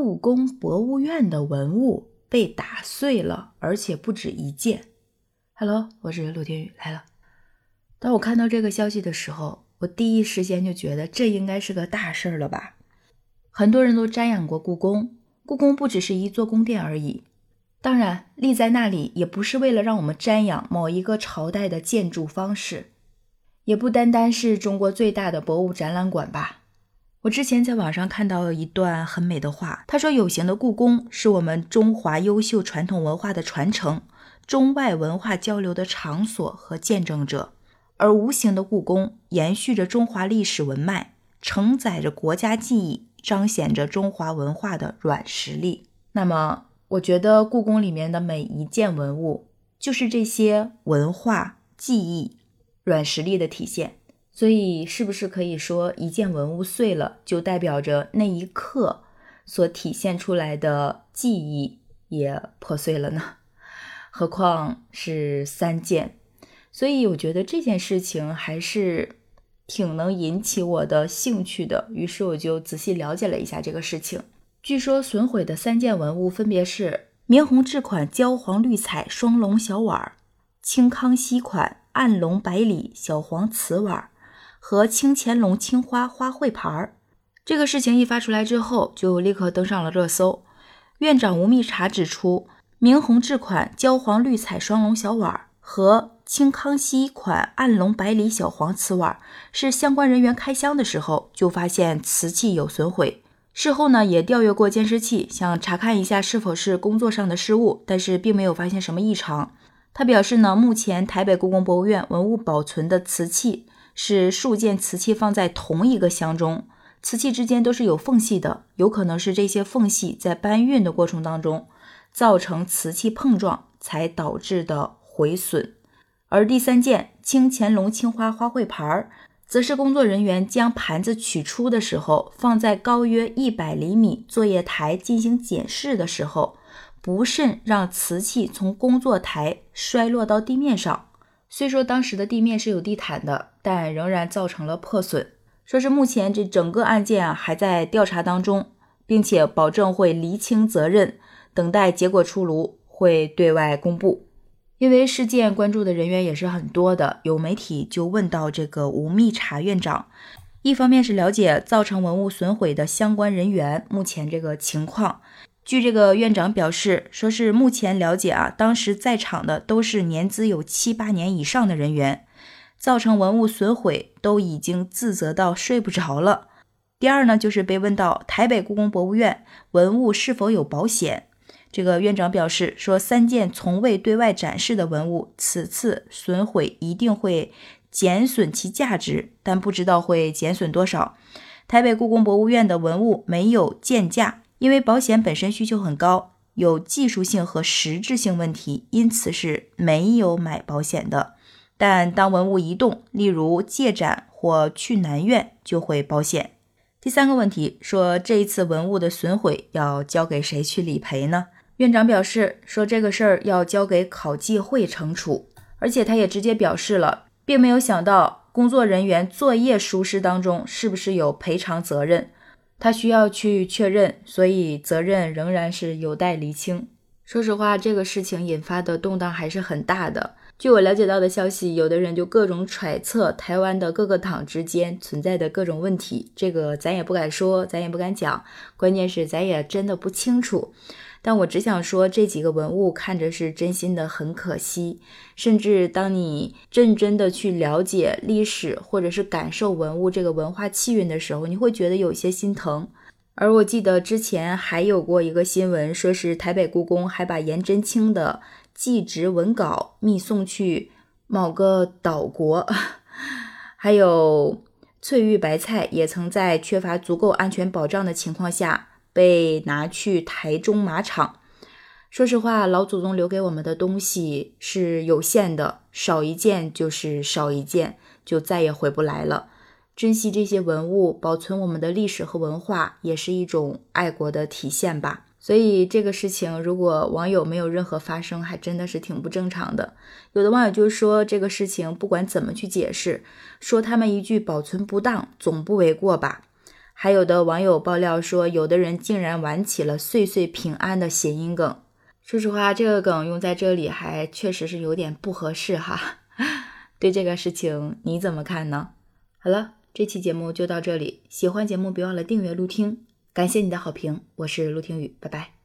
故宫博物院的文物被打碎了，而且不止一件。Hello，我是陆天宇来了。当我看到这个消息的时候，我第一时间就觉得这应该是个大事儿了吧？很多人都瞻仰过故宫，故宫不只是一座宫殿而已。当然，立在那里也不是为了让我们瞻仰某一个朝代的建筑方式，也不单单是中国最大的博物展览馆吧。我之前在网上看到一段很美的话，他说：“有形的故宫是我们中华优秀传统文化的传承，中外文化交流的场所和见证者；而无形的故宫延续着中华历史文脉，承载着国家记忆，彰显着中华文化的软实力。”那么，我觉得故宫里面的每一件文物，就是这些文化记忆软实力的体现。所以，是不是可以说一件文物碎了，就代表着那一刻所体现出来的记忆也破碎了呢？何况是三件，所以我觉得这件事情还是挺能引起我的兴趣的。于是我就仔细了解了一下这个事情。据说损毁的三件文物分别是明弘治款焦黄绿彩双龙小碗，清康熙款暗龙白里小黄瓷碗。和清乾隆青花花卉牌儿，这个事情一发出来之后，就立刻登上了热搜。院长吴密察指出，明弘治款焦黄绿彩双龙小碗和清康熙款暗龙白里小黄瓷碗，是相关人员开箱的时候就发现瓷器有损毁。事后呢，也调阅过监视器，想查看一下是否是工作上的失误，但是并没有发现什么异常。他表示呢，目前台北故宫博物院文物保存的瓷器。是数件瓷器放在同一个箱中，瓷器之间都是有缝隙的，有可能是这些缝隙在搬运的过程当中造成瓷器碰撞才导致的毁损。而第三件清乾隆青花花卉盘儿，则是工作人员将盘子取出的时候，放在高约一百厘米作业台进行检视的时候，不慎让瓷器从工作台摔落到地面上。虽说当时的地面是有地毯的，但仍然造成了破损。说是目前这整个案件还在调查当中，并且保证会厘清责任，等待结果出炉会对外公布。因为事件关注的人员也是很多的，有媒体就问到这个吴密察院长，一方面是了解造成文物损毁的相关人员目前这个情况。据这个院长表示，说是目前了解啊，当时在场的都是年资有七八年以上的人员，造成文物损毁都已经自责到睡不着了。第二呢，就是被问到台北故宫博物院文物是否有保险，这个院长表示说，三件从未对外展示的文物，此次损毁一定会减损其价值，但不知道会减损多少。台北故宫博物院的文物没有建价。因为保险本身需求很高，有技术性和实质性问题，因此是没有买保险的。但当文物移动，例如借展或去南院，就会保险。第三个问题说，这一次文物的损毁要交给谁去理赔呢？院长表示说，这个事儿要交给考纪会惩处，而且他也直接表示了，并没有想到工作人员作业疏失当中是不是有赔偿责任。他需要去确认，所以责任仍然是有待厘清。说实话，这个事情引发的动荡还是很大的。据我了解到的消息，有的人就各种揣测台湾的各个党之间存在的各种问题，这个咱也不敢说，咱也不敢讲，关键是咱也真的不清楚。但我只想说，这几个文物看着是真心的很可惜。甚至当你认真的去了解历史，或者是感受文物这个文化气韵的时候，你会觉得有些心疼。而我记得之前还有过一个新闻，说是台北故宫还把颜真卿的祭侄文稿密送去某个岛国，还有翠玉白菜也曾在缺乏足够安全保障的情况下。被拿去台中马场。说实话，老祖宗留给我们的东西是有限的，少一件就是少一件，就再也回不来了。珍惜这些文物，保存我们的历史和文化，也是一种爱国的体现吧。所以这个事情，如果网友没有任何发声，还真的是挺不正常的。有的网友就说，这个事情不管怎么去解释，说他们一句保存不当总不为过吧。还有的网友爆料说，有的人竟然玩起了“岁岁平安”的谐音梗。说实话，这个梗用在这里还确实是有点不合适哈。对这个事情你怎么看呢？好了，这期节目就到这里。喜欢节目别忘了订阅录听，感谢你的好评。我是陆听雨，拜拜。